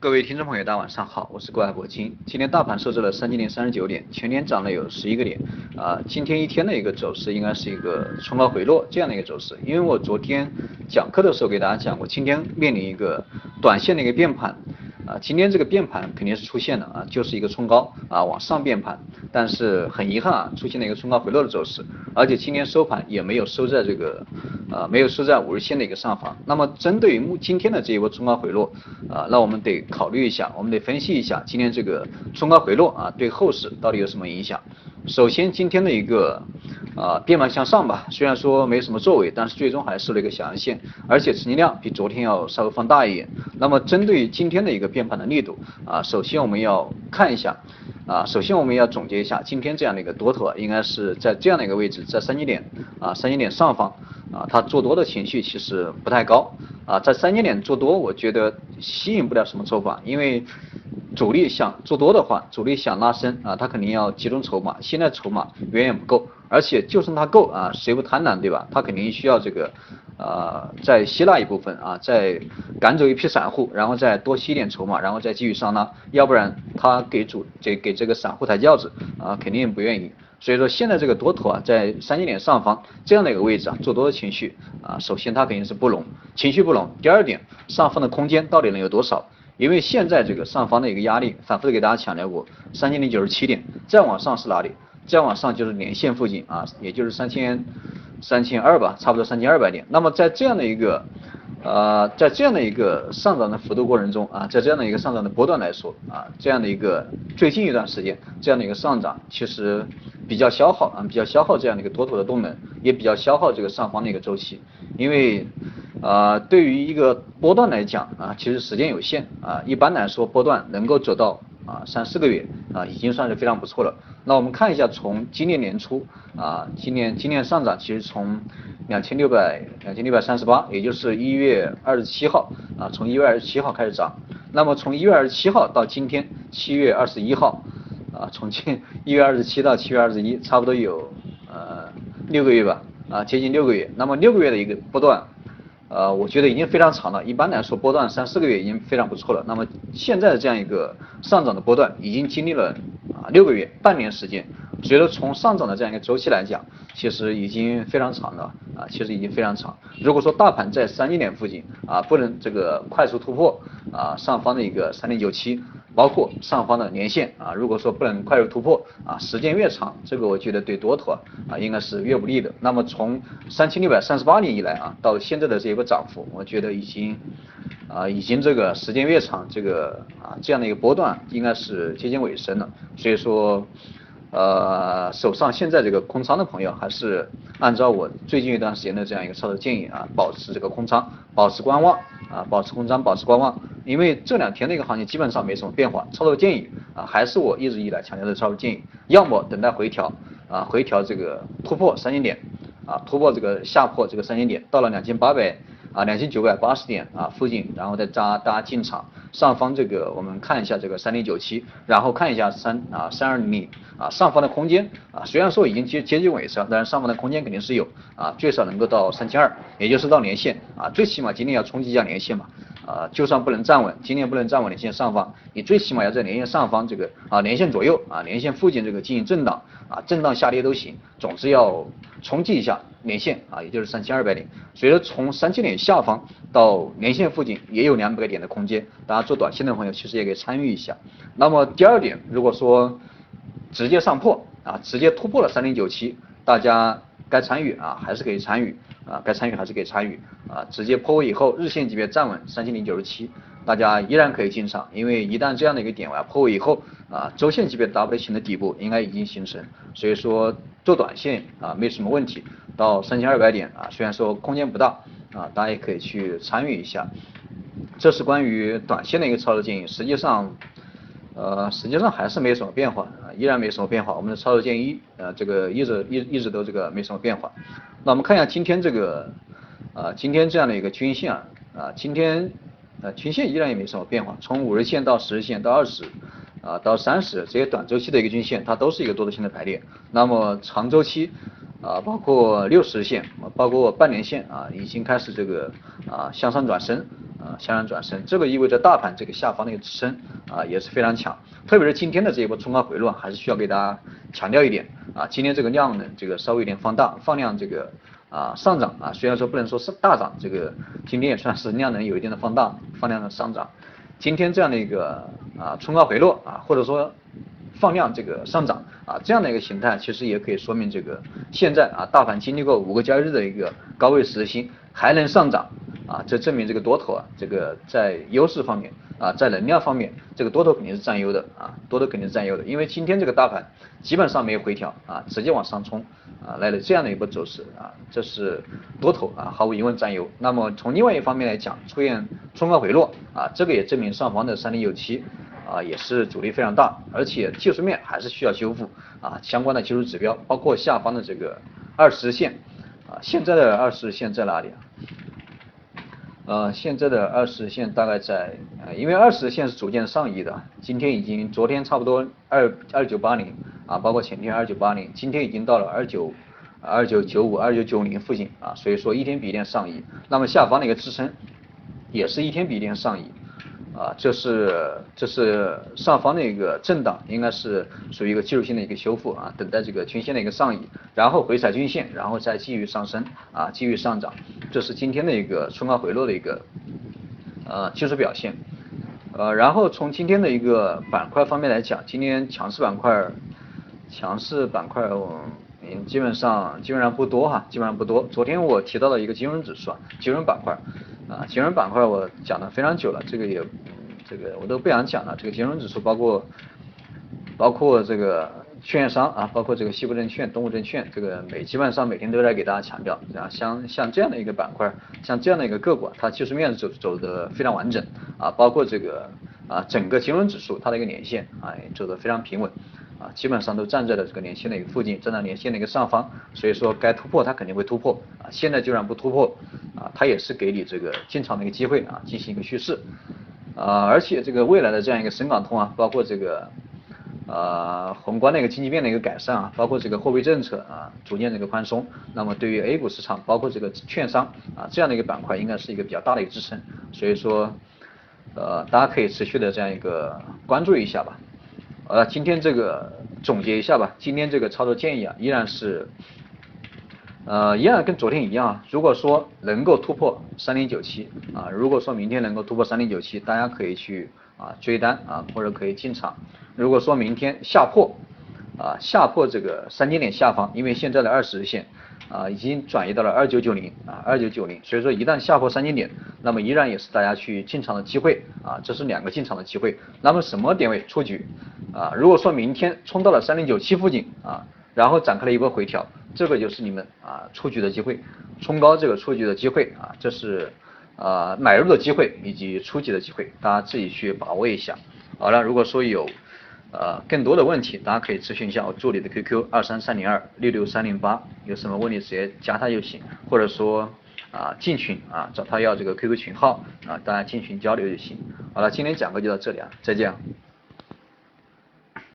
各位听众朋友，大家晚上好，我是郭海博金。今天大盘设置了三千零三十九点，全天涨了有十一个点。啊，今天一天的一个走势应该是一个冲高回落这样的一个走势。因为我昨天讲课的时候给大家讲过，今天面临一个短线的一个变盘。啊，今天这个变盘肯定是出现了啊，就是一个冲高啊往上变盘，但是很遗憾啊，出现了一个冲高回落的走势，而且今天收盘也没有收在这个呃没有收在五日线的一个上方。那么针对于目今天的这一波冲高回落啊，那我们得考虑一下，我们得分析一下今天这个冲高回落啊对后市到底有什么影响。首先今天的一个啊变盘向上吧，虽然说没什么作为，但是最终还是收了一个小阳线，而且成交量比昨天要稍微放大一点。那么针对今天的一个变盘的力度啊，首先我们要看一下啊，首先我们要总结一下今天这样的一个多头啊，应该是在这样的一个位置，在三千点啊三千点上方啊，它做多的情绪其实不太高啊，在三千点做多，我觉得吸引不了什么筹码，因为。主力想做多的话，主力想拉升啊，他肯定要集中筹码。现在筹码远远不够，而且就算他够啊，谁不贪婪对吧？他肯定需要这个呃再吸纳一部分啊，再赶走一批散户，然后再多吸一点筹码，然后再继续上拉。要不然他给主这给这个散户抬轿子啊，肯定不愿意。所以说现在这个多头啊，在三千点上方这样的一个位置啊，做多的情绪啊，首先它肯定是不浓，情绪不浓。第二点，上方的空间到底能有多少？因为现在这个上方的一个压力，反复的给大家强调过，三千零九十七点，再往上是哪里？再往上就是年线附近啊，也就是三千三千二吧，差不多三千二百点。那么在这样的一个呃，在这样的一个上涨的幅度过程中啊，在这样的一个上涨的波段来说啊，这样的一个最近一段时间这样的一个上涨，其实比较消耗啊，比较消耗这样的一个多头的动能，也比较消耗这个上方的一个周期，因为。啊，对于一个波段来讲啊，其实时间有限啊，一般来说波段能够走到啊三四个月啊，已经算是非常不错了。那我们看一下，从今年年初啊，今年今年上涨其实从两千六百两千六百三十八，也就是一月二十七号啊，从一月二十七号开始涨。那么从一月二十七号到今天七月二十一号啊，从今一月二十七到七月二十一，差不多有呃六个月吧啊，接近六个月。那么六个月的一个波段。呃，我觉得已经非常长了。一般来说，波段三四个月已经非常不错了。那么现在的这样一个上涨的波段，已经经历了啊六个月、半年时间。所以说，从上涨的这样一个周期来讲，其实已经非常长了啊，其实已经非常长。如果说大盘在三千点附近啊，不能这个快速突破啊上方的一个三零九七。包括上方的年线啊，如果说不能快速突破啊，时间越长，这个我觉得对多头啊应该是越不利的。那么从三千六百三十八年以来啊，到现在的这一个涨幅，我觉得已经啊已经这个时间越长，这个啊这样的一个波段应该是接近尾声了。所以说。呃，手上现在这个空仓的朋友，还是按照我最近一段时间的这样一个操作建议啊，保持这个空仓，保持观望啊，保持空仓，保持观望。因为这两天的一个行情基本上没什么变化，操作建议啊，还是我一直以来强调的操作建议，要么等待回调啊，回调这个突破三千点啊，突破这个下破这个三千点，到了两千八百。啊，两千九百八十点啊附近，然后再扎大家进场。上方这个我们看一下这个三零九七，然后看一下三啊三二零零啊上方的空间啊，虽然说已经接接近尾声，但是上方的空间肯定是有啊，最少能够到三千二，也就是到年线啊，最起码今天要冲击一下年线嘛。啊，就算不能站稳，今天不能站稳连线上方，你最起码要在连线上方这个啊连线左右啊连线附近这个进行震荡啊震荡下跌都行，总之要冲击一下连线啊，也就是三千二百点。所以说从三千点下方到连线附近也有两百个点的空间，大家做短线的朋友其实也可以参与一下。那么第二点，如果说直接上破啊，直接突破了三零九七，大家该参与啊还是可以参与。啊，该参与还是可以参与啊，直接破位以后，日线级别站稳三千零九十七，大家依然可以进场，因为一旦这样的一个点位破位以后啊，周线级别 W 型的底部应该已经形成，所以说做短线啊没什么问题，到三千二百点啊，虽然说空间不大啊，大家也可以去参与一下，这是关于短线的一个操作建议，实际上。呃，实际上还是没什么变化啊，依然没什么变化。我们的操作建议，呃，这个一直一一直都这个没什么变化。那我们看一下今天这个，啊，今天这样的一个均线啊，啊，今天呃均线依然也没什么变化。从五日线到十日线到二十，啊，到三十这些短周期的一个均线，它都是一个多头线的排列。那么长周期啊，包括六十线，包括半年线啊，已经开始这个啊向上转升。呃向上转升，这个意味着大盘这个下方的一个支撑啊也是非常强，特别是今天的这一波冲高回落，还是需要给大家强调一点啊，今天这个量呢这个稍微有点放大，放量这个啊上涨啊，虽然说不能说是大涨，这个今天也算是量能有一定的放大，放量的上涨，今天这样的一个啊冲高回落啊，或者说。放量这个上涨啊，这样的一个形态，其实也可以说明这个现在啊，大盘经历过五个交易日的一个高位实心，还能上涨啊，这证明这个多头啊，这个在优势方面啊，在能量方面，这个多头肯定是占优的啊，多头肯定是占优的，因为今天这个大盘基本上没有回调啊，直接往上冲啊，来了这样的一波走势啊，这是多头啊，毫无疑问占优。那么从另外一方面来讲，出现冲高回落啊，这个也证明上方的三零九七。啊，也是阻力非常大，而且技术面还是需要修复啊，相关的技术指标，包括下方的这个二十线啊，现在的二十线在哪里啊？呃，现在的二十线大概在，呃，因为二十线是逐渐上移的，今天已经，昨天差不多二二九八零啊，包括前天二九八零，今天已经到了二九二九九五二九九零附近啊，所以说一天比一天上移，那么下方的一个支撑也是一天比一天上移。啊，这是这是上方的一个震荡，应该是属于一个技术性的一个修复啊，等待这个均线的一个上移，然后回踩均线，然后再继续上升啊，继续上涨，这是今天的一个冲高回落的一个呃技术表现，呃，然后从今天的一个板块方面来讲，今天强势板块强势板块嗯基本上基本上不多哈，基本上不多。昨天我提到了一个金融指数啊，金融板块。啊，金融板块我讲的非常久了，这个也，这个我都不想讲了。这个金融指数包括，包括这个券商啊，包括这个西部证券、东吴证券，这个每基本上每天都在给大家强调，啊，像像这样的一个板块，像这样的一个个股，它技术面走走的非常完整啊，包括这个啊整个金融指数它的一个年线啊走的非常平稳。啊，基本上都站在了这个年线的一个附近，站在年线的一个上方，所以说该突破它肯定会突破啊。现在就算不突破啊，它也是给你这个进场的一个机会啊，进行一个蓄势啊。而且这个未来的这样一个深港通啊，包括这个呃宏观的一个经济面的一个改善啊，包括这个货币政策啊逐渐的一个宽松，那么对于 A 股市场，包括这个券商啊这样的一个板块，应该是一个比较大的一个支撑。所以说呃大家可以持续的这样一个关注一下吧。呃，今天这个总结一下吧。今天这个操作建议啊，依然是，呃，依然跟昨天一样啊。如果说能够突破三零九七啊，如果说明天能够突破三零九七，大家可以去啊追单啊，或者可以进场。如果说明天下破啊，下破这个三千点下方，因为现在的二十日线。啊，已经转移到了二九九零啊，二九九零，所以说一旦下破三千点，那么依然也是大家去进场的机会啊，这是两个进场的机会。那么什么点位出局啊？如果说明天冲到了三零九七附近啊，然后展开了一波回调，这个就是你们啊出局的机会，冲高这个出局的机会啊，这是啊买入的机会以及初级的机会，大家自己去把握一下。好了，如果说有。呃，更多的问题大家可以咨询一下我助理的 QQ 二三三零二六六三零八，有什么问题直接加他就行，或者说啊进群啊找他要这个 QQ 群号啊，大家进群交流就行。好了，今天讲课就到这里啊，再见。